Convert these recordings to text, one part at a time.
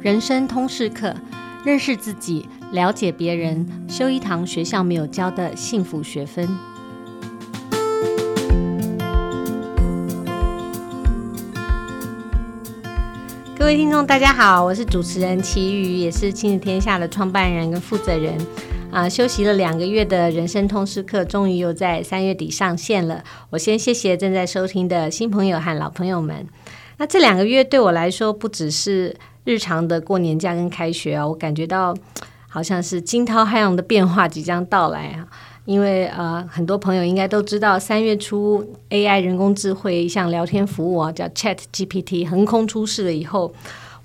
人生通识课，认识自己，了解别人，修一堂学校没有教的幸福学分。各位听众，大家好，我是主持人齐瑜，也是亲子天下的创办人跟负责人。啊，休息了两个月的人生通识课，终于又在三月底上线了。我先谢谢正在收听的新朋友和老朋友们。那这两个月对我来说，不只是日常的过年假跟开学啊，我感觉到好像是惊涛骇浪的变化即将到来啊。因为呃，很多朋友应该都知道，三月初 AI 人工智慧一项聊天服务啊，叫 Chat GPT 横空出世了以后。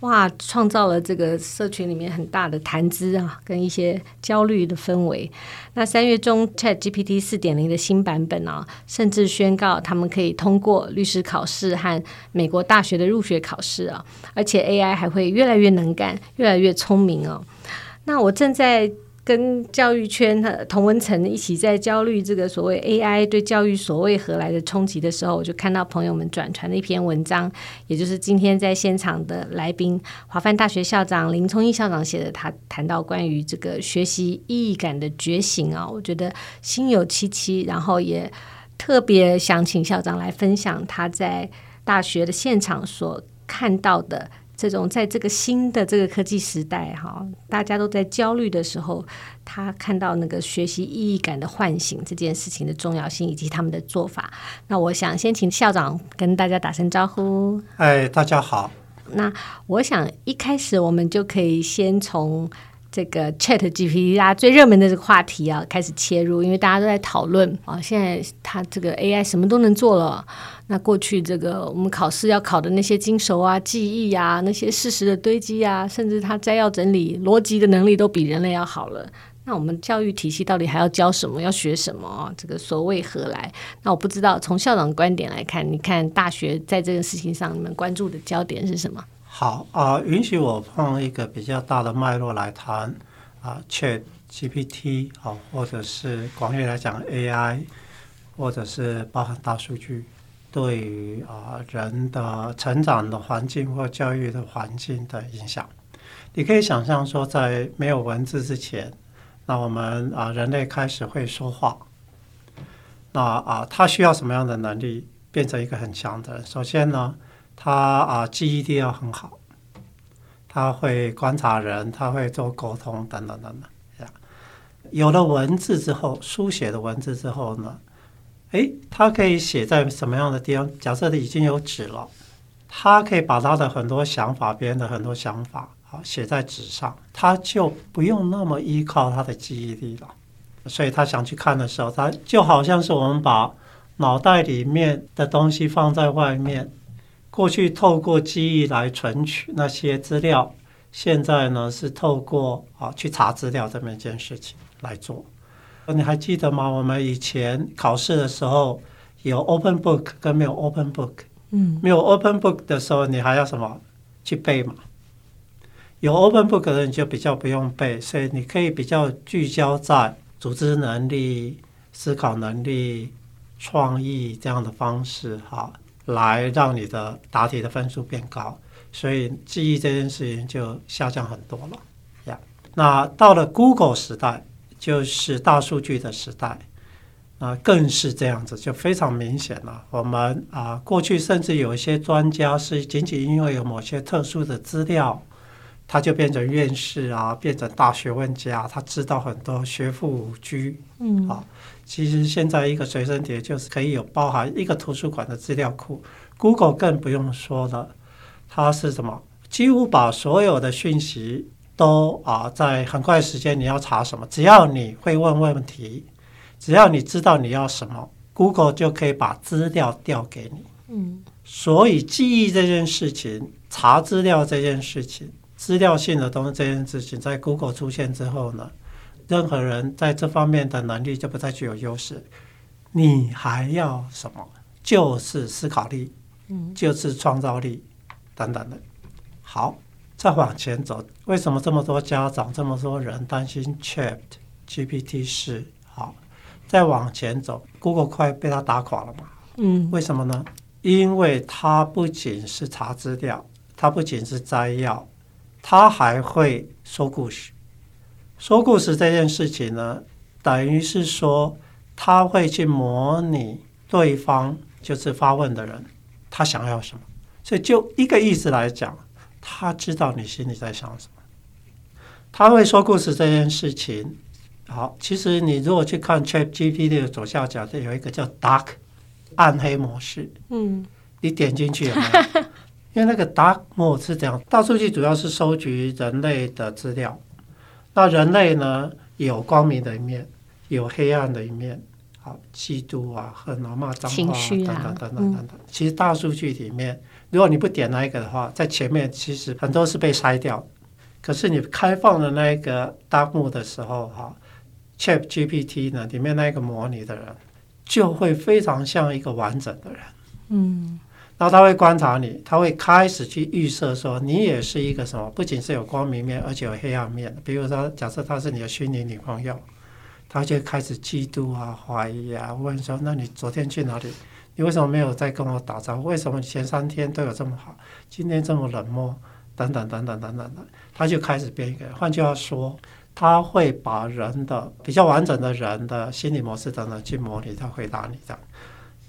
哇，创造了这个社群里面很大的谈资啊，跟一些焦虑的氛围。那三月中，ChatGPT 四点零的新版本啊，甚至宣告他们可以通过律师考试和美国大学的入学考试啊，而且 AI 还会越来越能干，越来越聪明哦。那我正在。跟教育圈的同文层一起在焦虑这个所谓 AI 对教育所谓何来的冲击的时候，我就看到朋友们转传的一篇文章，也就是今天在现场的来宾华梵大学校长林聪义校长写的，他谈到关于这个学习意义感的觉醒啊，我觉得心有戚戚，然后也特别想请校长来分享他在大学的现场所看到的。这种在这个新的这个科技时代，哈，大家都在焦虑的时候，他看到那个学习意义感的唤醒这件事情的重要性，以及他们的做法。那我想先请校长跟大家打声招呼。哎，大家好。那我想一开始我们就可以先从。这个 Chat GPT 大家最热门的这个话题啊，开始切入，因为大家都在讨论啊，现在它这个 AI 什么都能做了。那过去这个我们考试要考的那些精熟啊、记忆啊、那些事实的堆积啊，甚至它摘要整理、逻辑的能力都比人类要好了。那我们教育体系到底还要教什么？要学什么？这个所谓何来？那我不知道。从校长观点来看，你看大学在这个事情上，你们关注的焦点是什么？好啊，允许我放一个比较大的脉络来谈啊，Chat GPT 啊，或者是广义来讲 AI，或者是包含大数据对于啊人的成长的环境或教育的环境的影响。你可以想象说，在没有文字之前，那我们啊人类开始会说话，那啊他需要什么样的能力变成一个很强的人？首先呢，他啊，记忆力要很好，他会观察人，他会做沟通，等等等等。这样有了文字之后，书写的文字之后呢，诶，他可以写在什么样的地方？假设他已经有纸了，他可以把他的很多想法，别人的很多想法，好写在纸上，他就不用那么依靠他的记忆力了。所以他想去看的时候，他就好像是我们把脑袋里面的东西放在外面。过去透过记忆来存取那些资料，现在呢是透过啊去查资料这么一件事情来做。你还记得吗？我们以前考试的时候有 open book 跟没有 open book。嗯，没有 open book 的时候，你还要什么去背嘛？有 open book 的人就比较不用背，所以你可以比较聚焦在组织能力、思考能力、创意这样的方式哈。来让你的答题的分数变高，所以记忆这件事情就下降很多了呀。那到了 Google 时代，就是大数据的时代，啊，更是这样子，就非常明显了。我们啊，过去甚至有一些专家是仅仅因为有某些特殊的资料，他就变成院士啊，变成大学问家，他知道很多学富五车，嗯，好。其实现在一个随身碟就是可以有包含一个图书馆的资料库，Google 更不用说了，它是什么？几乎把所有的讯息都啊，在很快时间你要查什么，只要你会问问题，只要你知道你要什么，Google 就可以把资料调给你。嗯，所以记忆这件事情，查资料这件事情，资料性的东西这件事情，在 Google 出现之后呢，任何人在这方面的能力就不再具有优势，你还要什么？就是思考力，就是创造力等等的。好，再往前走，为什么这么多家长、这么多人担心 Chat GPT 是好？再往前走，Google 快被他打垮了嘛？嗯，为什么呢？因为它不仅是查资料，它不仅是摘要，他还会说故事。说故事这件事情呢，等于是说他会去模拟对方，就是发问的人，他想要什么。所以就一个意思来讲，他知道你心里在想什么。他会说故事这件事情，好，其实你如果去看 ChatGPT 的左下角，这有一个叫 Dark 暗黑模式。嗯，你点进去有没有？因为那个 Dark Mode 是这样，大数据主要是收集人类的资料。那人类呢，有光明的一面，有黑暗的一面，好，嫉妒啊、恨啊、骂脏话啊，等等等等等等。其实大数据里面，如果你不点那一个的话，在前面其实很多是被筛掉。可是你开放的那一个 dark mode 的时候，哈，ChatGPT 呢，里面那个模拟的人就会非常像一个完整的人。嗯。然后他会观察你，他会开始去预设说你也是一个什么，不仅是有光明面，而且有黑暗面。比如说，假设他是你的虚拟女朋友，他就开始嫉妒啊、怀疑啊，问说：“那你昨天去哪里？你为什么没有再跟我打招呼？为什么前三天都有这么好，今天这么冷漠？等等等等等等的。”他就开始变一个人。换句话说，他会把人的比较完整的人的心理模式等等去模拟，他回答你这样。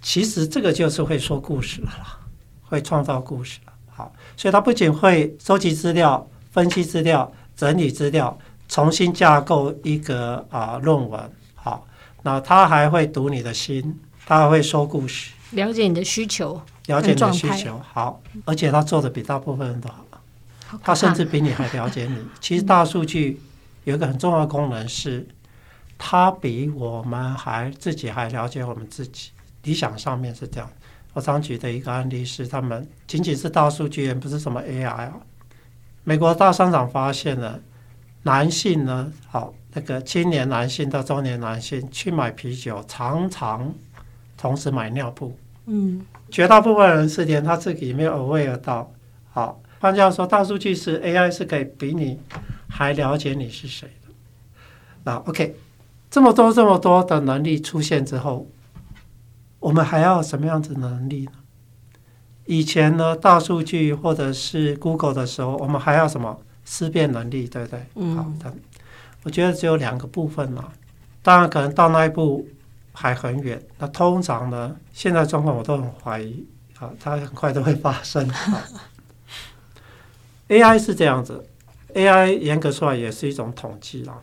其实这个就是会说故事了啦，会创造故事了。好，所以他不仅会收集资料、分析资料、整理资料、重新架构一个啊论文。好，那他还会读你的心，他还会说故事，了解你的需求，了解你的需求。好，而且他做的比大部分人都好，他甚至比你还了解你。其实大数据有一个很重要的功能是，他比我们还自己还了解我们自己。理想上面是这样，我常举的一个案例是，他们仅仅是大数据，也不是什么 AI 啊。美国大商场发现了，男性呢，好，那个青年男性到中年男性去买啤酒，常常同时买尿布。嗯，绝大部分人是连他自己没有 aware 到。好，换句话说，大数据是 AI 是可以比你还了解你是谁的。那 OK，这么多这么多的能力出现之后。我们还要什么样子的能力呢？以前呢，大数据或者是 Google 的时候，我们还要什么思辨能力，对不对？嗯。好的，我觉得只有两个部分嘛。当然，可能到那一步还很远。那通常呢，现在状况我都很怀疑，啊，它很快都会发生。AI 是这样子，AI 严格说来也是一种统计啦。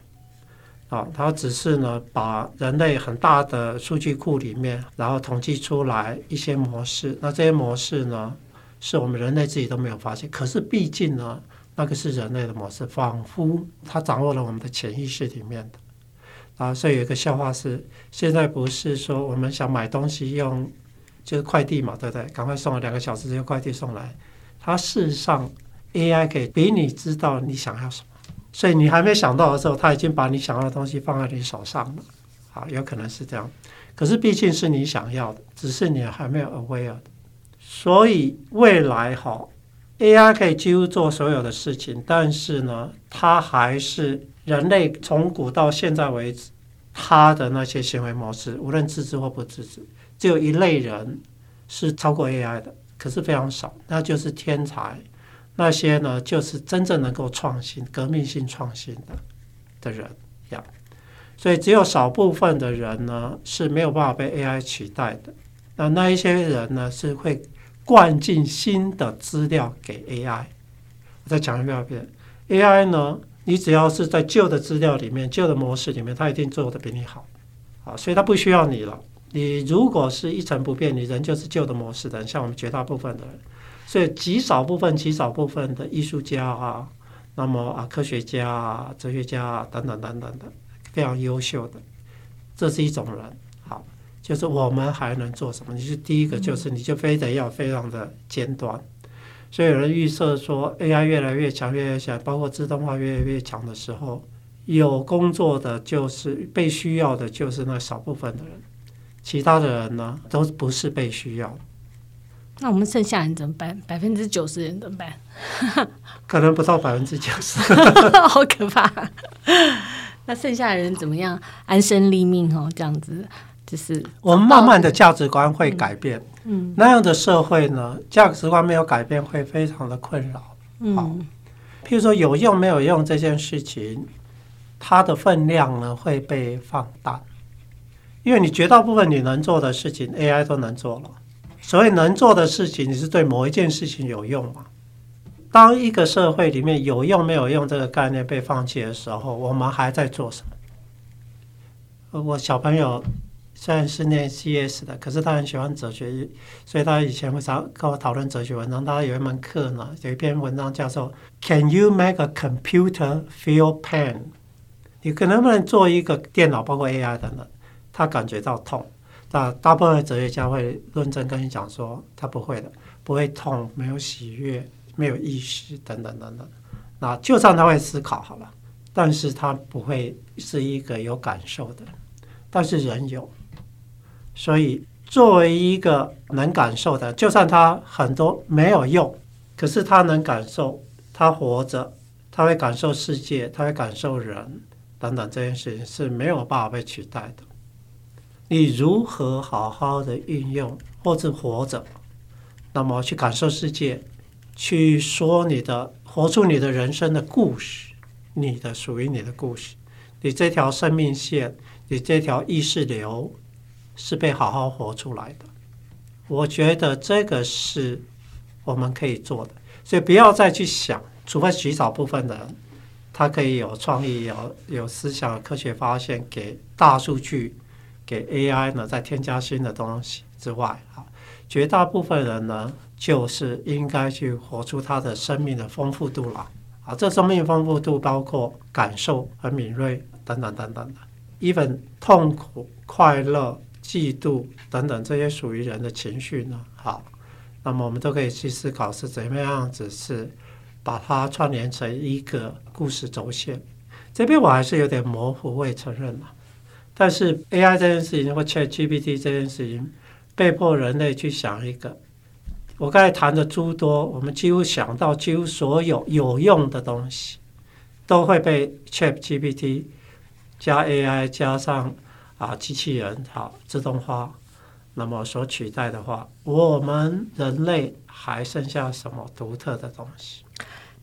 啊，它只是呢，把人类很大的数据库里面，然后统计出来一些模式。那这些模式呢，是我们人类自己都没有发现。可是毕竟呢，那个是人类的模式，仿佛它掌握了我们的潜意识里面的。啊，所以有一个笑话是：现在不是说我们想买东西用，就是快递嘛，对不对？赶快送了两个小时就快递送来。它事实上，AI 可以比你知道你想要什么。所以你还没想到的时候，他已经把你想要的东西放在你手上了，好，有可能是这样。可是毕竟是你想要的，只是你还没有 aware。所以未来哈，AI 可以几乎做所有的事情，但是呢，它还是人类从古到现在为止，它的那些行为模式，无论自知或不自知，只有一类人是超过 AI 的，可是非常少，那就是天才。那些呢，就是真正能够创新、革命性创新的的人呀。所以只有少部分的人呢是没有办法被 AI 取代的。那那一些人呢是会灌进新的资料给 AI。我再讲一遍，AI 呢，你只要是在旧的资料里面、旧的模式里面，它一定做得比你好。好，所以它不需要你了。你如果是一成不变，你人就是旧的模式的，像我们绝大部分的人。所以极少部分、极少部分的艺术家啊，那么啊，科学家啊、哲学家啊等等等等的，非常优秀的，这是一种人。好，就是我们还能做什么？你是第一个，就是你就非得要非常的尖端。所以有人预测说，AI 越来越强、越来越强，包括自动化越来越强的时候，有工作的就是被需要的，就是那少部分的人，其他的人呢，都不是被需要。那我们剩下人怎么办？百分之九十人怎么办？可能不到百分之九十，好可怕。那剩下的人怎么样安身立命？哦，这样子就是我们慢慢的价值观会改变。嗯，嗯，那样的社会呢，价值观没有改变会非常的困扰。嗯，譬如说有用没有用这件事情，它的分量呢会被放大，因为你绝大部分你能做的事情，AI 都能做了。所以能做的事情，你是对某一件事情有用吗？当一个社会里面有用没有用这个概念被放弃的时候，我们还在做什么？我小朋友虽然是念 CS 的，可是他很喜欢哲学，所以他以前会常跟我讨论哲学文章。他有一门课呢，有一篇文章叫做 “Can you make a computer feel pain？” 你可能不能做一个电脑，包括 AI 等等，他感觉到痛？那大部分的哲学家会论证跟你讲说，他不会的，不会痛，没有喜悦，没有意识，等等等等。那就算他会思考好了，但是他不会是一个有感受的。但是人有，所以作为一个能感受的，就算他很多没有用，可是他能感受，他活着，他会感受世界，他会感受人等等，这件事情是没有办法被取代的。你如何好好的运用或者活着，那么去感受世界，去说你的，活出你的人生的故事，你的属于你的故事，你这条生命线，你这条意识流是被好好活出来的。我觉得这个是我们可以做的，所以不要再去想，除非极少部分的人，他可以有创意、有有思想、科学发现，给大数据。给 AI 呢，再添加新的东西之外，啊，绝大部分人呢，就是应该去活出他的生命的丰富度了。啊，这生命丰富度包括感受和敏锐等等等等的，even 痛苦、快乐、嫉妒等等这些属于人的情绪呢，好，那么我们都可以去思考是怎么样子，是把它串联成一个故事轴线。这边我还是有点模糊，我也承认了。但是 AI 这件事情或 ChatGPT 这件事情，被迫人类去想一个，我刚才谈的诸多，我们几乎想到几乎所有有用的东西，都会被 ChatGPT 加 AI 加上啊机器人好自动化，那么所取代的话，我们人类还剩下什么独特的东西？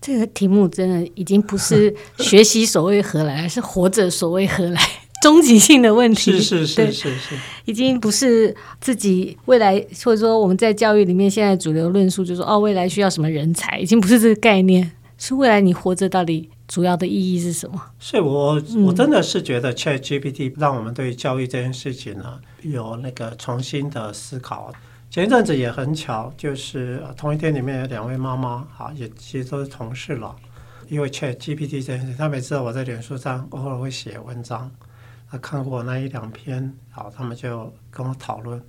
这个题目真的已经不是学习所谓何来，而是活着所谓何来。终极性的问题是是是是是，已经不是自己未来，或者说我们在教育里面现在主流论述就是说，哦，未来需要什么人才，已经不是这个概念，是未来你活着到底主要的意义是什么？所以我我真的是觉得 ChatGPT 让我们对教育这件事情呢有那个重新的思考。前一阵子也很巧，就是同一天里面有两位妈妈，哈，也其实都是同事了，因为 ChatGPT 这件事，他每次我在脸书上偶尔会写文章。他看过那一两篇，好，他们就跟我讨论，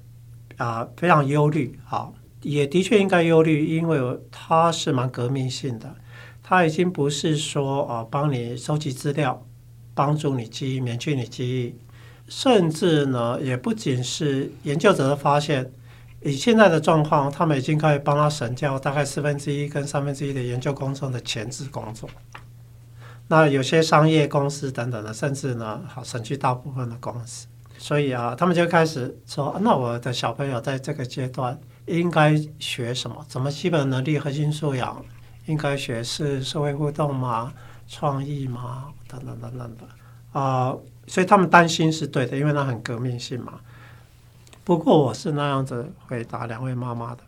啊，非常忧虑，好，也的确应该忧虑，因为它是蛮革命性的，它已经不是说啊，帮你收集资料，帮助你记忆，免去你记忆，甚至呢，也不仅是研究者的发现，以现在的状况，他们已经可以帮他省掉大概四分之一跟三分之一的研究工作的前置工作。那有些商业公司等等的，甚至呢，好省去大部分的公司，所以啊，他们就开始说，那我的小朋友在这个阶段应该学什么？怎么基本能力、核心素养应该学是社会互动吗？创意吗？等等等等的啊，所以他们担心是对的，因为那很革命性嘛。不过我是那样子回答两位妈妈的：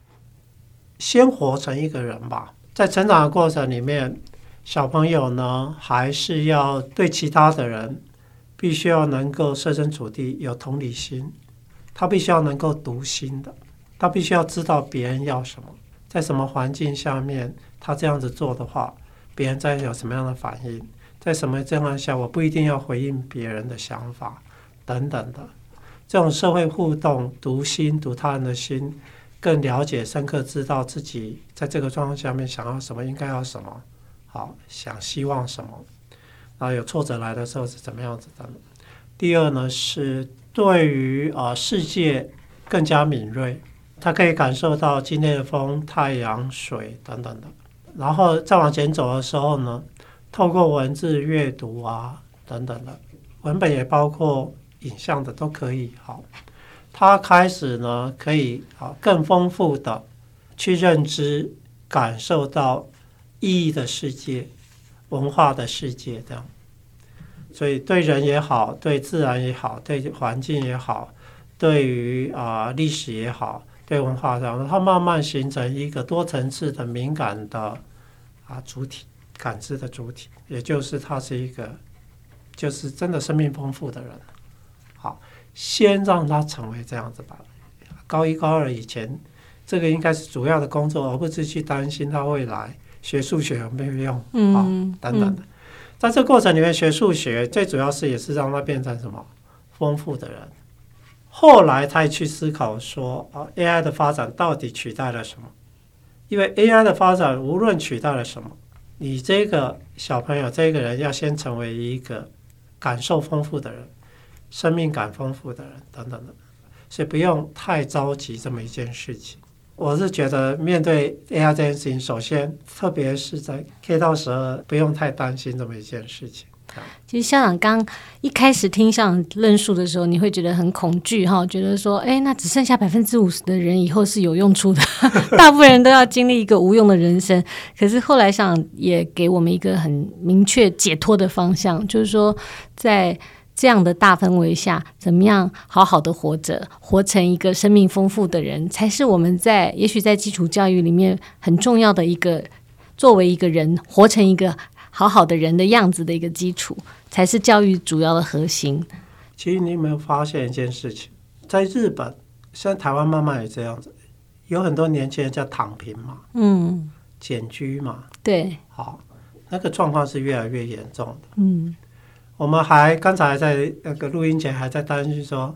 先活成一个人吧，在成长的过程里面。小朋友呢，还是要对其他的人，必须要能够设身处地，有同理心。他必须要能够读心的，他必须要知道别人要什么，在什么环境下面，他这样子做的话，别人在有什么样的反应，在什么情况下，我不一定要回应别人的想法等等的。这种社会互动，读心，读他人的心，更了解、深刻知道自己在这个状况下面想要什么，应该要什么。好，想希望什么？然后有挫折来的时候是怎么样子的？第二呢，是对于啊、世界更加敏锐，他可以感受到今天的风、太阳、水等等的。然后再往前走的时候呢，透过文字阅读啊等等的，文本也包括影像的都可以。好，他开始呢可以啊更丰富的去认知、感受到。意义的世界，文化的世界这样。所以对人也好，对自然也好，对环境也好，对于啊、历史也好，对文化上，它慢慢形成一个多层次的敏感的啊主体，感知的主体，也就是它是一个，就是真的生命丰富的人。好，先让他成为这样子吧。高一高二以前，这个应该是主要的工作，而不是去担心他未来学数学有没有用，嗯、啊，等等的。嗯在这过程里面学数学，最主要是也是让他变成什么丰富的人。后来他去思考说啊，AI 的发展到底取代了什么？因为 AI 的发展无论取代了什么，你这个小朋友这个人要先成为一个感受丰富的人，生命感丰富的人等等的，所以不用太着急这么一件事情。我是觉得面对 AI 这件事情，首先特别是在 K 到十二，不用太担心这么一件事情。其实校长刚一开始听校长论述的时候，你会觉得很恐惧哈，觉得说，哎，那只剩下百分之五十的人以后是有用处的，大部分人都要经历一个无用的人生。可是后来校长也给我们一个很明确解脱的方向，就是说在。这样的大氛围下，怎么样好好的活着，活成一个生命丰富的人，才是我们在也许在基础教育里面很重要的一个，作为一个人活成一个好好的人的样子的一个基础，才是教育主要的核心。其实你有没有发现一件事情，在日本，现在台湾慢慢也这样子，有很多年轻人叫躺平嘛，嗯，简居嘛，对，好，那个状况是越来越严重的，嗯。我们还刚才在那个录音前还在担心说，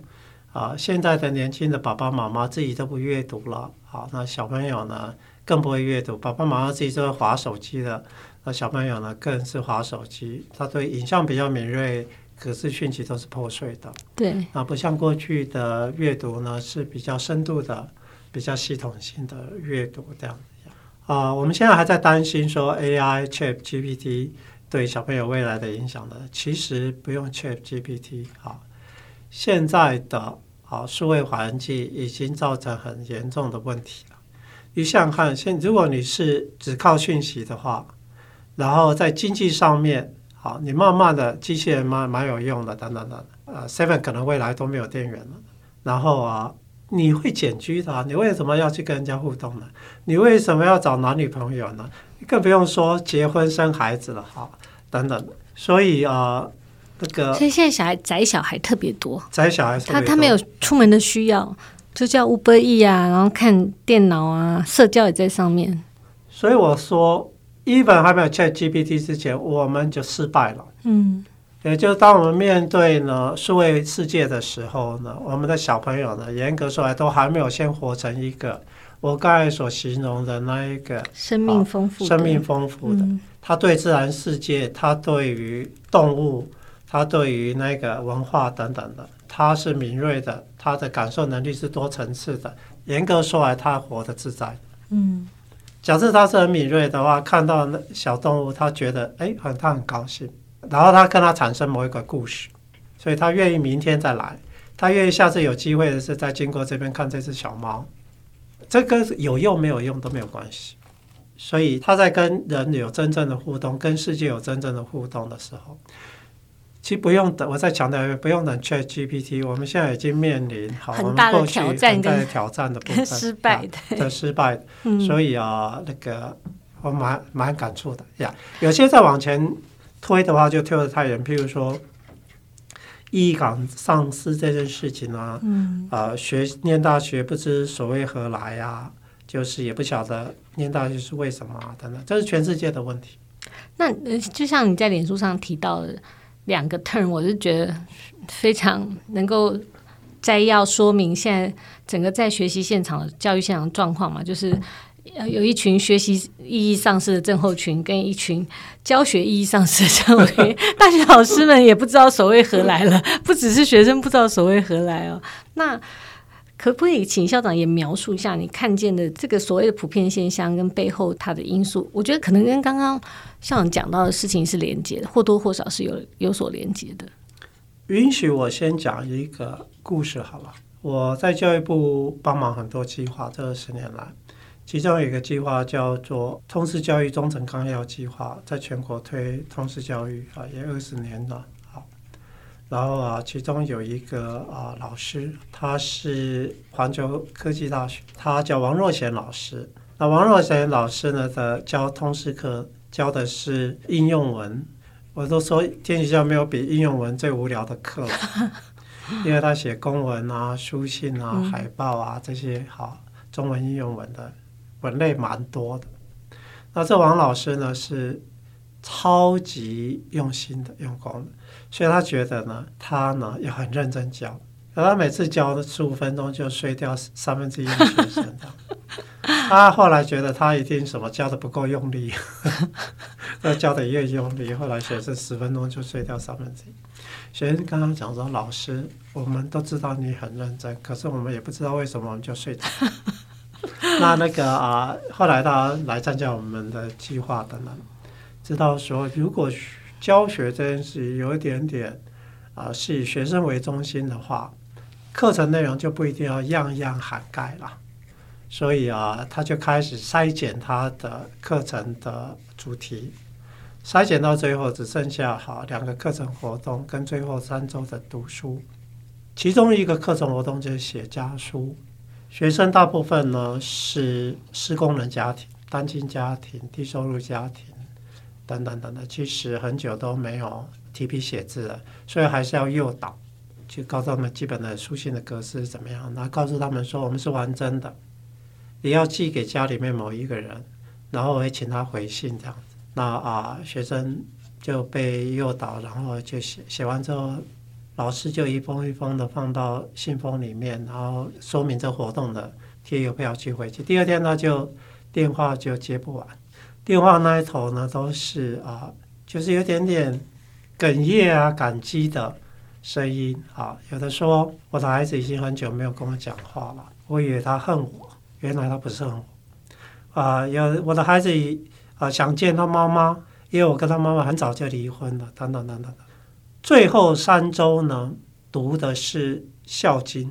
啊，现在的年轻的爸爸妈妈自己都不阅读了，好，那小朋友呢更不会阅读，爸爸妈妈自己都会滑手机的，那小朋友呢更是滑手机，他对影像比较敏锐，可是讯息都是破碎的，对，啊不像过去的阅读呢是比较深度的、比较系统性的阅读这样子。啊，我们现在还在担心说 AI ChatGPT。对小朋友未来的影响呢，其实不用 ChatGPT 啊，现在的啊数位环境已经造成很严重的问题了。你想想看，现如果你是只靠讯息的话，然后在经济上面，好，你慢慢的机器人蛮蛮有用的，等等等，呃，Seven 可能未来都没有电源了。然后啊，你会简居的，你为什么要去跟人家互动呢？你为什么要找男女朋友呢？更不用说结婚生孩子了，哈，等等。所以啊，那个，所以现在小孩宅小孩特别多，宅小孩他他没有出门的需要，就叫 Uber Eats 啊，然后看电脑啊，社交也在上面。所以我说，even 还没有 ChatGPT 之前，我们就失败了。嗯，也就是当我们面对呢数位世界的时候呢，我们的小朋友呢，严格说来都还没有先活成一个。我刚才所形容的那一个生命丰富、生命丰富的，他对自然世界，他对于动物，他对于那个文化等等的，他是敏锐的，他的感受能力是多层次的。严格说来，他活得自在。嗯，假设他是很敏锐的话，看到那小动物，他觉得哎，很他很高兴，然后他跟他产生某一个故事，所以他愿意明天再来，他愿意下次有机会的是再经过这边看这只小猫。这跟有用没有用都没有关系，所以他在跟人有真正的互动，跟世界有真正的互动的时候，其实不用等。我再强调一遍，不用等 ChatGPT。我们现在已经面临好很大的挑战，的挑战的部分，失败的，的失败。所以啊，那个我蛮蛮感触的呀。有些再往前推的话，就推的太远。譬如说。意义感丧失这件事情呢、啊，嗯，呃，学念大学不知所谓何来呀、啊，就是也不晓得念大学是为什么啊，等等，这是全世界的问题。那就像你在脸书上提到的两个 turn，我是觉得非常能够摘要说明现在整个在学习现场的教育现场状况嘛，就是。有一群学习意义丧失的症候群，跟一群教学意义丧失的症候群。大学老师们也不知道所谓何来了，不只是学生不知道所谓何来哦。那可不可以请校长也描述一下你看见的这个所谓的普遍现象跟背后它的因素？我觉得可能跟刚刚校长讲到的事情是连接的，或多或少是有有所连接的。允许我先讲一个故事好了。我在教育部帮忙很多计划，这二十年来。其中有一个计划叫做通识教育中层纲要计划，在全国推通识教育啊，也二十年了。好，然后啊，其中有一个啊，老师他是环球科技大学，他叫王若贤老师。那王若贤老师呢的教通识课教的是应用文，我都说天底下没有比应用文最无聊的课了，因为他写公文啊、书信啊、海报啊这些。好，中文应用文的。文类蛮多的。那这王老师呢是超级用心的用功的，所以他觉得呢，他呢也很认真教。可他每次教的十五分钟就睡掉三分之一的学生。他后来觉得他一定什么教的不够用力，那教的越用力，后来学生十分钟就睡掉三分之一。学生刚刚讲说，老师，我们都知道你很认真，可是我们也不知道为什么我们就睡着。那那个啊，后来他来参加我们的计划的呢，知道说如果教学这件事有一点点啊，是以学生为中心的话，课程内容就不一定要样样涵盖了。所以啊，他就开始筛减他的课程的主题，筛减到最后只剩下好两个课程活动跟最后三周的读书。其中一个课程活动就是写家书，学生大部分呢是施工人家庭单亲家庭低收入家庭等等等等其实很久都没有提笔写字了所以还是要诱导去告诉他们基本的书信的格式是怎么样然后告诉他们说我们是完整的你要寄给家里面某一个人然后我会请他回信这样子。那啊学生就被诱导然后就写写完之后老师就一封一封的放到信封里面然后说明这活动的贴邮票寄回去第二天呢就电话就接不完。电话那一头呢都是啊就是有点点哽咽啊感激的声音啊有的说我的孩子已经很久没有跟我讲话了。我以为他恨我原来他不是恨我啊有我的孩子啊想见他妈妈因为我跟他妈妈很早就离婚了等等等等。最后三周呢，读的是《孝经》，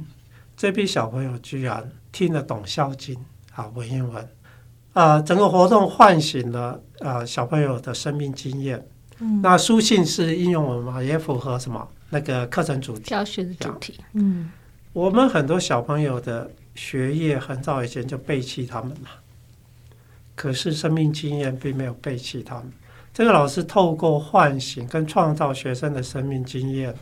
这批小朋友居然听得懂《孝经》啊，文言文啊，整个活动唤醒了啊小朋友的生命经验。嗯，那书信是应用文嘛，也符合什么那个课程主题？教学的主题。嗯，我们很多小朋友的学业很早以前就背弃他们了，可是生命经验并没有背弃他们。这个老师透过唤醒跟创造学生的生命经验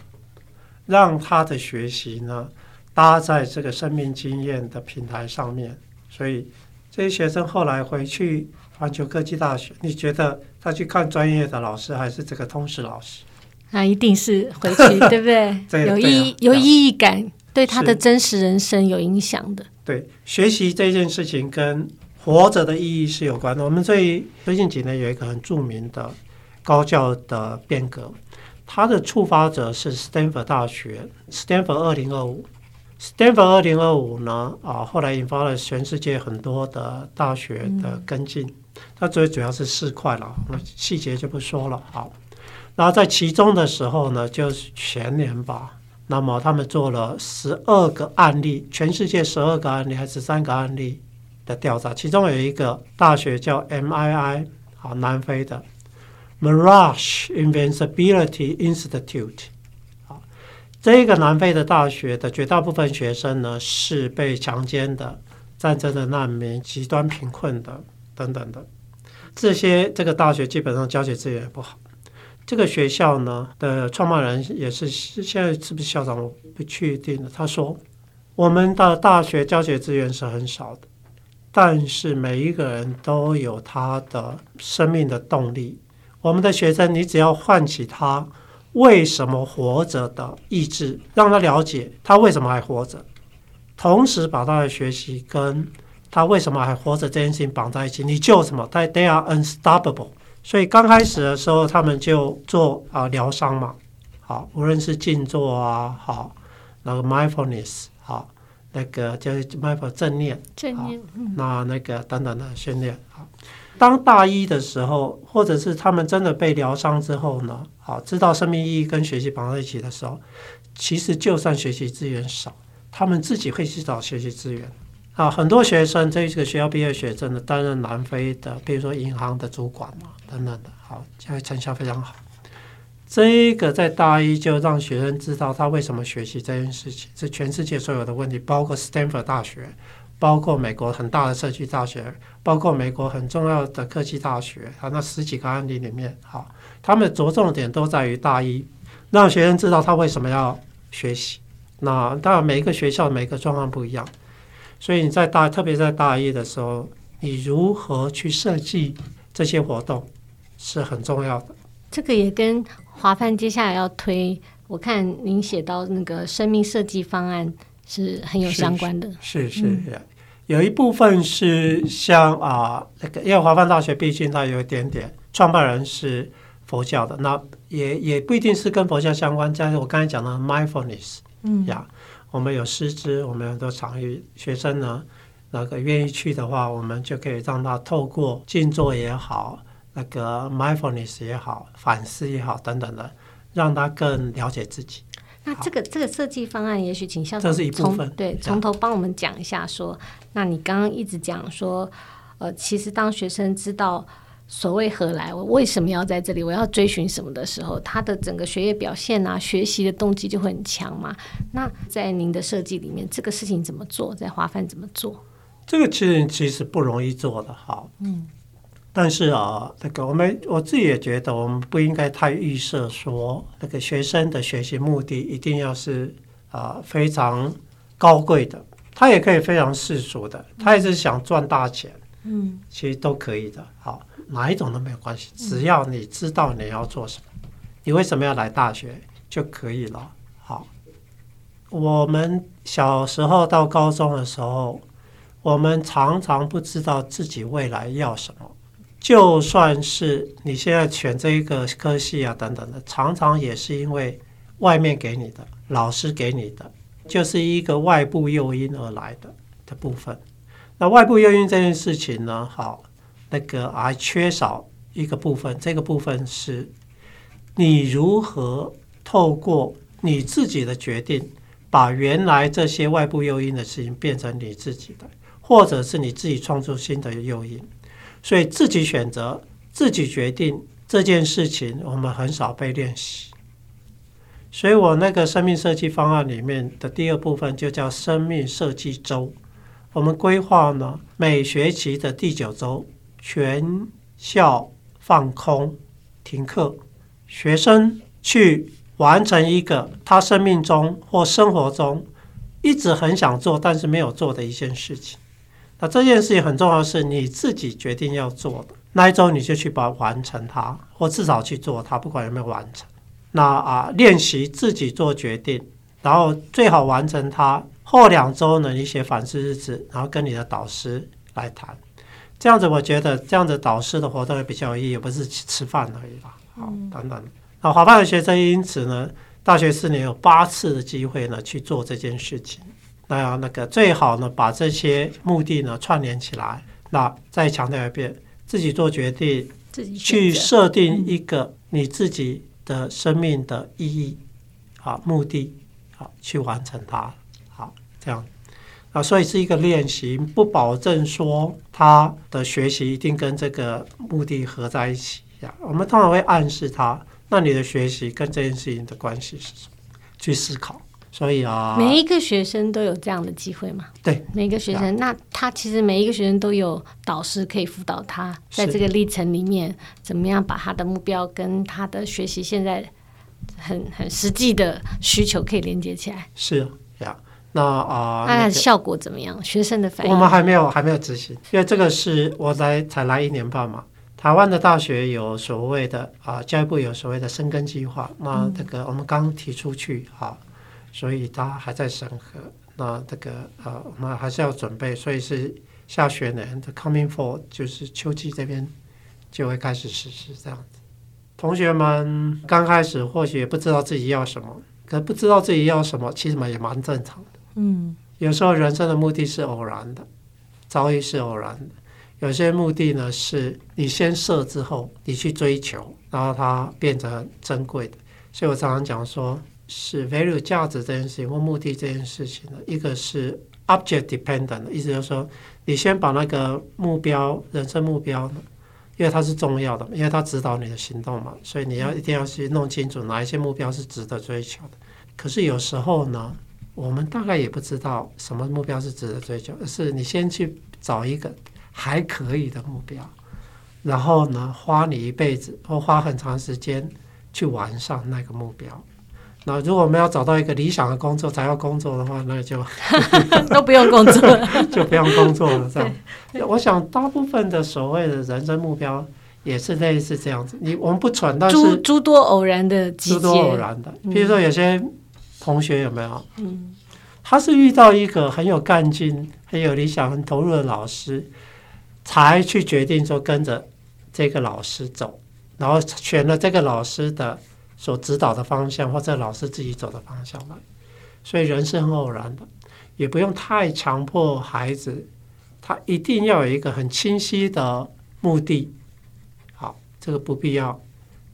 让他的学习呢搭在这个生命经验的平台上面。所以这些学生后来回去环球科技大学你觉得他去看专业的老师还是这个通识老师？那一定是回去 对不对？有意义有意义感对他的真实人生有影响的。对学习这件事情跟活着的意义是有关的。我们最最近几年有一个很著名的高教的变革，它的触发者是 Stanford 大学，Stanford 二零二五。Stanford 二零二五呢，啊，后来引发了全世界很多的大学的跟进。它最主要是四块了，那细节就不说了。好，然后在其中的时候呢，就是全年吧。那么他们做了十二个案例，全世界十二个案例还是三个案例？的调查，其中有一个大学叫 MII，好，南非的 Mirage Invincibility Institute，好，这个南非的大学的绝大部分学生呢是被强奸的、战争的难民、极端贫困的等等的，这些这个大学基本上教学资源也不好。这个学校呢的创办人也是现在是不是校长我不确定的，他说我们的大学教学资源是很少的。但是每一个人都有他的生命的动力。我们的学生你只要唤起他为什么活着的意志让他了解他为什么还活着同时把他的学习跟他为什么还活着这件事情绑在一起你救什么他 they are unstoppable 所以刚开始的时候他们就做啊疗伤嘛。好无论是静坐啊好那个 mindfulness 好那个叫迈佛正念，正念，那那个等等的训练，好，当大一的时候，或者是他们真的被疗伤之后呢，好，知道生命意义跟学习绑在一起的时候，其实就算学习资源少，他们自己会去找学习资源，啊，很多学生这个学校毕业学生，的担任南非的，比如说银行的主管嘛，等等的，好，现在成效非常好。这个在大一就让学生知道他为什么学习这件事情，是全世界所有的问题，包括斯坦福大学，包括美国很大的社区大学，包括美国很重要的科技大学，啊，那十几个案例里面，好，他们着重点都在于大一，让学生知道他为什么要学习。那当然每一个学校每个状况不一样，所以你在大，特别在大一的时候，你如何去设计这些活动是很重要的。这个也跟华梵接下来要推，我看您写到那个生命设计方案是很有相关的。是是，是，是，有一部分是像啊那个，因为华梵大学毕竟它有一点点创办人是佛教的，那也也不一定是跟佛教相关。但是我刚才讲的 mindfulness，嗯呀，我们有师资，我们有很多场域，学生呢那个愿意去的话，我们就可以让他透过静坐也好。那个 mindfulness 也好，反思也好，等等的，让他更了解自己。那这个这个设计方案，也许请校长这是一部分，对，从头帮我们讲一下说。说，那你刚刚一直讲说，呃，其实当学生知道所谓何来，我为什么要在这里，我要追寻什么的时候，他的整个学业表现啊，学习的动机就会很强嘛。那在您的设计里面，这个事情怎么做？在华梵怎么做？这个其实其实不容易做的，好，嗯。但是啊，那个我们我自己也觉得，我们不应该太预设说，那个学生的学习目的一定要是啊非常高贵的，他也可以非常世俗的，他也是想赚大钱，嗯，其实都可以的。好，哪一种都没有关系，只要你知道你要做什么，你为什么要来大学就可以了。好，我们小时候到高中的时候，我们常常不知道自己未来要什么。就算是你现在选这一个科系啊，等等的，常常也是因为外面给你的，老师给你的，就是一个外部诱因而来的的部分。那外部诱因这件事情呢，好，那个还缺少一个部分，这个部分是你如何透过你自己的决定，把原来这些外部诱因的事情变成你自己的，或者是你自己创出新的诱因。所以自己选择、自己决定这件事情，我们很少被练习。所以我那个生命设计方案里面的第二部分就叫生命设计周。我们规划呢，每学期的第九周，全校放空停课，学生去完成一个他生命中或生活中一直很想做但是没有做的一件事情。那这件事情很重要，是你自己决定要做的那一周，你就去把它完成它，或至少去做它，不管有没有完成。那啊，练习自己做决定，然后最好完成它。后两周呢，你写反思日志，然后跟你的导师来谈。这样子，我觉得这样子导师的活动也比较有意义，不是去吃饭而已啦。好，等等。那华梵的学生因此呢，大学四年有八次的机会呢去做这件事情。那要那个最好呢，把这些目的呢串联起来。那再强调一遍，自己做决定，自己去设定一个你自己的生命的意义，啊目的，啊去完成它。好，这样啊，所以是一个练习，不保证说他的学习一定跟这个目的合在一起呀。我们通常会暗示他，那你的学习跟这件事情的关系是什么？去思考。所以啊，每一个学生都有这样的机会嘛？对，每一个学生，那他其实每一个学生都有导师可以辅导他，在这个历程里面，怎么样把他的目标跟他的学习现在很很实际的需求可以连接起来。是呀，那啊，那效果怎么样？学生的反应？我们还没有还没有执行，因为这个是我来才来一年半嘛。台湾的大学有所谓的啊，教育部有所谓的生根计划，那这个我们刚提出去啊。所以他还在审核，那这个呃，我们还是要准备，所以是下学年的 coming fall，就是秋季这边就会开始实施这样子。同学们刚开始或许也不知道自己要什么，可不知道自己要什么，其实嘛也蛮正常的。嗯，有时候人生的目的是偶然的，遭遇是偶然的，有些目的呢是你先设之后你去追求，然后它变成珍贵的。所以我常常讲说。是 value 价值这件事情或目的这件事情呢，一个是 object dependent，意思就是说，你先把那个目标、人生目标呢，因为它是重要的，因为它指导你的行动嘛，所以你要一定要去弄清楚哪一些目标是值得追求的。可是有时候呢，我们大概也不知道什么目标是值得追求，而是你先去找一个还可以的目标，然后呢，花你一辈子或花很长时间去完善那个目标。那如果我们要找到一个理想的工作才要工作的话，那就 都不用工作了，就不用工作了。这样，我想大部分的所谓的人生目标也是类似这样子。你我们不蠢，但是诸诸多偶然的，诸多偶然的。比如说有些同学有没有？嗯，他是遇到一个很有干劲、很有理想、很投入的老师，才去决定说跟着这个老师走，然后选了这个老师的。所指导的方向，或者老师自己走的方向来，所以人是很偶然的，也不用太强迫孩子，他一定要有一个很清晰的目的。好，这个不必要。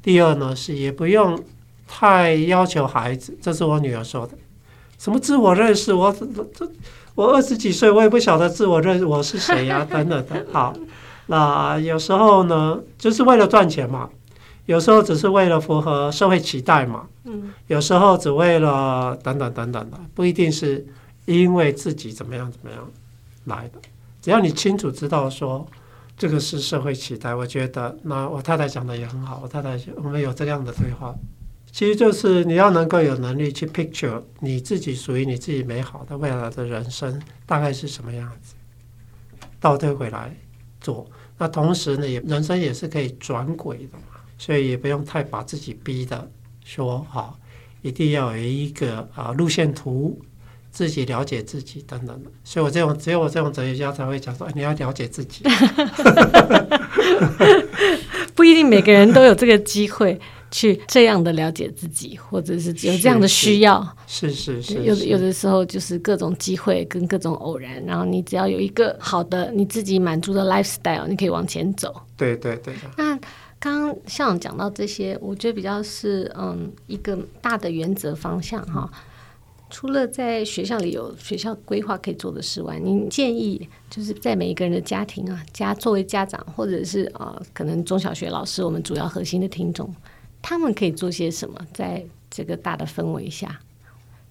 第二呢，是也不用太要求孩子，这是我女儿说的，什么自我认识，我这我二十几岁，我也不晓得自我认识我是谁呀、啊，等等的。好，那有时候呢，就是为了赚钱嘛。有时候只是为了符合社会期待嘛，嗯，有时候只为了等等等等的，不一定是因为自己怎么样怎么样来的。只要你清楚知道说这个是社会期待，我觉得那我太太讲的也很好。我太太我们有这样的对话，其实就是你要能够有能力去 picture 你自己属于你自己美好的未来的人生大概是什么样子，倒退回来做。那同时呢，也人生也是可以转轨的嘛。所以也不用太把自己逼的说啊，一定要有一个啊路线图，自己了解自己等等的。所以我这种只有我这种哲学家才会讲说，哎，你要了解自己。不一定每个人都有这个机会去这样的了解自己，或者是有这样的需要。是是是，是，有有的时候就是各种机会跟各种偶然，然后你只要有一个好的你自己满足的 lifestyle，你可以往前走。对对对。那。刚刚校长讲到这些，我觉得比较是嗯一个大的原则方向哈。除了在学校里有学校规划可以做的事外，您建议就是在每一个人的家庭啊，家作为家长或者是呃可能中小学老师，我们主要核心的听众，他们可以做些什么？在这个大的氛围下，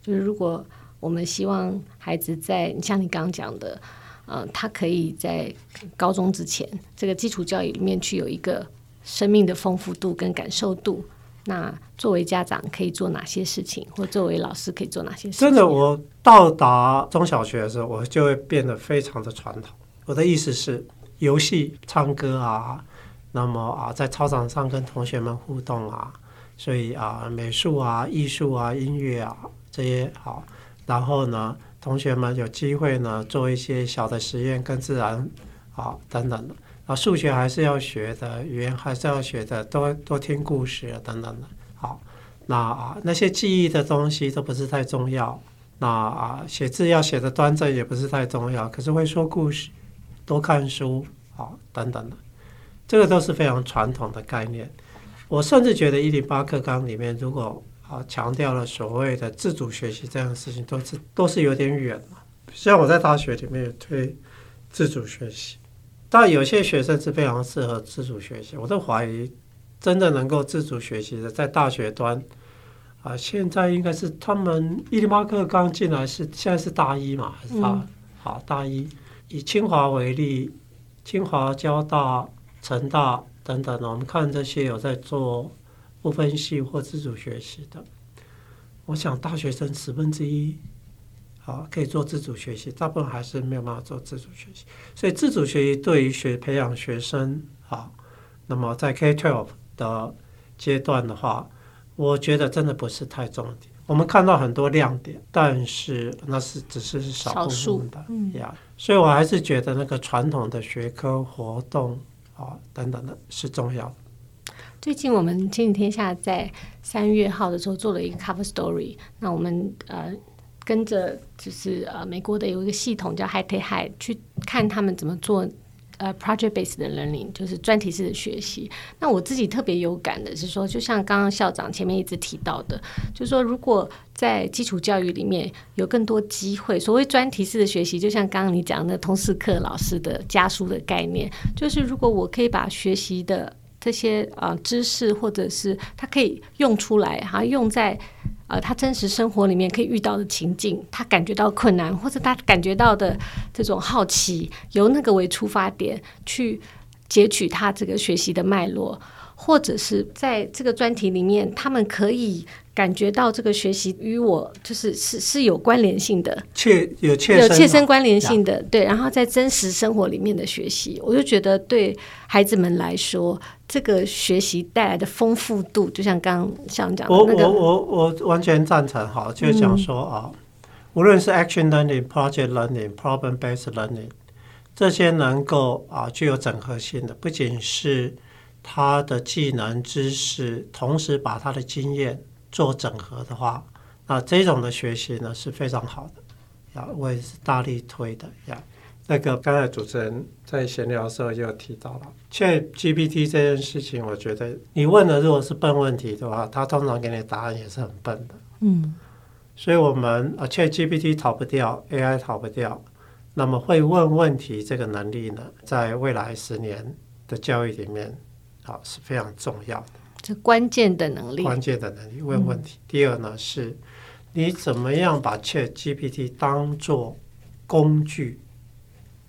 就是如果我们希望孩子在像你刚刚讲的，呃，他可以在高中之前这个基础教育里面去有一个。生命的丰富度跟感受度，那作为家长可以做哪些事情，或作为老师可以做哪些事情？真的，我到达中小学的时候，我就会变得非常的传统。我的意思是，游戏、唱歌啊，那么啊，在操场上跟同学们互动啊，所以啊，美术啊、艺术啊、音乐啊这些好，然后呢，同学们有机会呢做一些小的实验，跟自然啊等等的。啊，数学还是要学的，语言还是要学的，多多听故事啊，等等的。好，那啊，那些记忆的东西都不是太重要。那啊，写字要写的端正也不是太重要。可是会说故事，多看书，好，等等的，这个都是非常传统的概念。我甚至觉得一零八课纲里面，如果啊强调了所谓的自主学习这样的事情，都是都是有点远了。像我在大学里面也推自主学习。但有些学生是非常适合自主学习，我都怀疑真的能够自主学习的，在大学端啊，现在应该是他们一零八课刚进来是现在是大一嘛，还是大、嗯、好大一？以清华为例，清华、交大、成大等等的，我们看这些有在做不分系或自主学习的，我想大学生十分之一。啊，可以做自主学习，大部分还是没有办法做自主学习。所以自主学习对于学培养学生啊，那么在 K-12 的阶段的话，我觉得真的不是太重点。我们看到很多亮点，但是那是只是少数的呀。嗯、所以我还是觉得那个传统的学科活动啊等等的是重要的。最近我们亲子天下在三月号的时候做了一个 cover story，那我们呃。跟着就是呃，美国的有一个系统叫 High Tech High，去看他们怎么做呃，project based 的 learning 就是专题式的学习。那我自己特别有感的是说，就像刚刚校长前面一直提到的，就是说如果在基础教育里面有更多机会，所谓专题式的学习，就像刚刚你讲的通识课老师的家书的概念，就是如果我可以把学习的这些啊、呃、知识，或者是他可以用出来，哈，用在。呃，他真实生活里面可以遇到的情境，他感觉到困难，或者他感觉到的这种好奇，由那个为出发点去截取他这个学习的脉络，或者是在这个专题里面，他们可以感觉到这个学习与我就是是是有关联性的，切有切有切身关联性的，对。然后在真实生活里面的学习，我就觉得对孩子们来说。这个学习带来的丰富度，就像刚刚像讲的、那个，我我我我完全赞成哈，就是讲说啊，嗯、无论是 action learning、project learning、problem based learning，这些能够啊具有整合性的，不仅是他的技能知识，同时把他的经验做整合的话，那这种的学习呢是非常好的，呀，我也是大力推的呀。那个刚才主持人在闲聊的时候就提到了，ChatGPT 这件事情，我觉得你问的如果是笨问题的话，他通常给你答案也是很笨的。嗯，所以我们啊，ChatGPT 逃不掉，AI 逃不掉，那么会问问题这个能力呢，在未来十年的教育里面，啊是非常重要的。这关键的能力，关键的能力问问题。嗯、第二呢，是你怎么样把 ChatGPT 当做工具。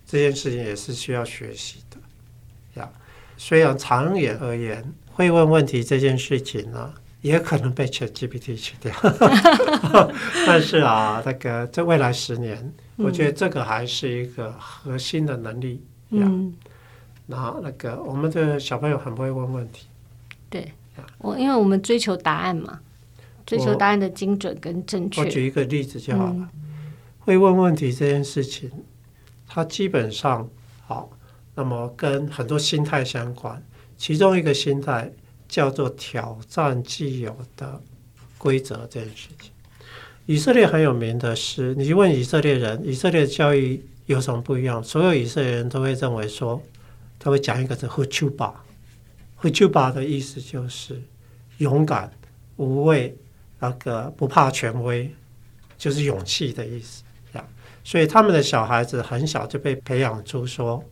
这件事情也是需要学习的，呀。虽然长远而言，会问问题这件事情呢，也可能被 ChatGPT 取掉。但是啊，那个在未来十年，嗯、我觉得这个还是一个核心的能力。嗯。那那个我们的小朋友很不会问问题。对。我因为我们追求答案嘛，追求答案的精准跟正确。我举一个例子就好了。嗯、会问问题这件事情。它基本上好，那么跟很多心态相关。其中一个心态叫做挑战既有的规则这件事情。以色列很有名的是，你问以色列人，以色列的教育有什么不一样？所有以色列人都会认为说，他会讲一个字 “hutuba”，“hutuba” 的意思就是勇敢、无畏，那个不怕权威，就是勇气的意思。所以他们的小孩子很小就被培养出说，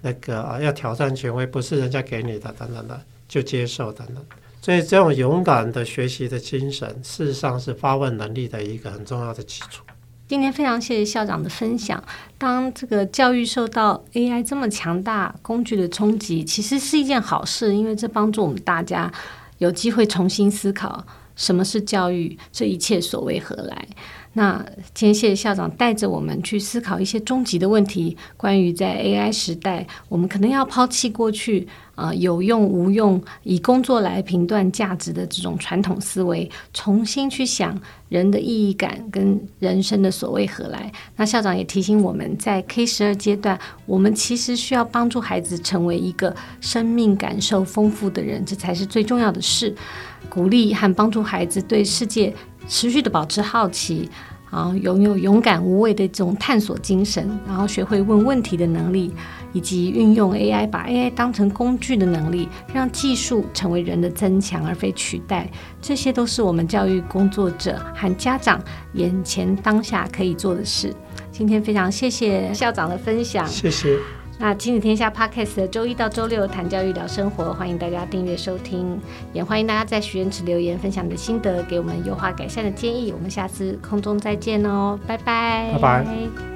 那个啊要挑战权威，不是人家给你的等等的就接受等等。所以这种勇敢的学习的精神，事实上是发问能力的一个很重要的基础。今天非常谢谢校长的分享。当这个教育受到 AI 这么强大工具的冲击，其实是一件好事，因为这帮助我们大家有机会重新思考什么是教育，这一切所为何来。那今天谢谢校长带着我们去思考一些终极的问题，关于在 AI 时代，我们可能要抛弃过去啊、有用无用，以工作来评断价值的这种传统思维，重新去想人的意义感跟人生的所谓何来。那校长也提醒我们在 K 十二阶段，我们其实需要帮助孩子成为一个生命感受丰富的人，这才是最重要的事。鼓励和帮助孩子对世界。持续的保持好奇，啊拥有勇敢无畏的这种探索精神，然后学会问问题的能力，以及运用 AI 把 AI 当成工具的能力，让技术成为人的增强而非取代，这些都是我们教育工作者和家长眼前当下可以做的事。今天非常谢谢校长的分享，谢谢。那亲子天下 Podcast 的周一到周六谈教育聊生活，欢迎大家订阅收听，也欢迎大家在许愿池留言分享你的心得，给我们优化改善的建议。我们下次空中再见哦，拜拜，拜拜。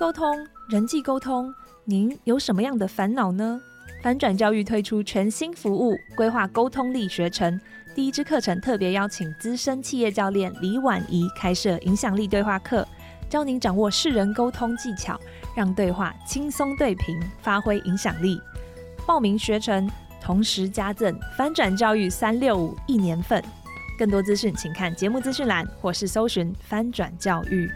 沟通、人际沟通，您有什么样的烦恼呢？翻转教育推出全新服务——规划沟通力学程。第一支课程特别邀请资深企业教练李婉仪开设影响力对话课，教您掌握识人沟通技巧，让对话轻松对平，发挥影响力。报名学程，同时加赠翻转教育三六五一年份。更多资讯请看节目资讯栏，或是搜寻翻转教育。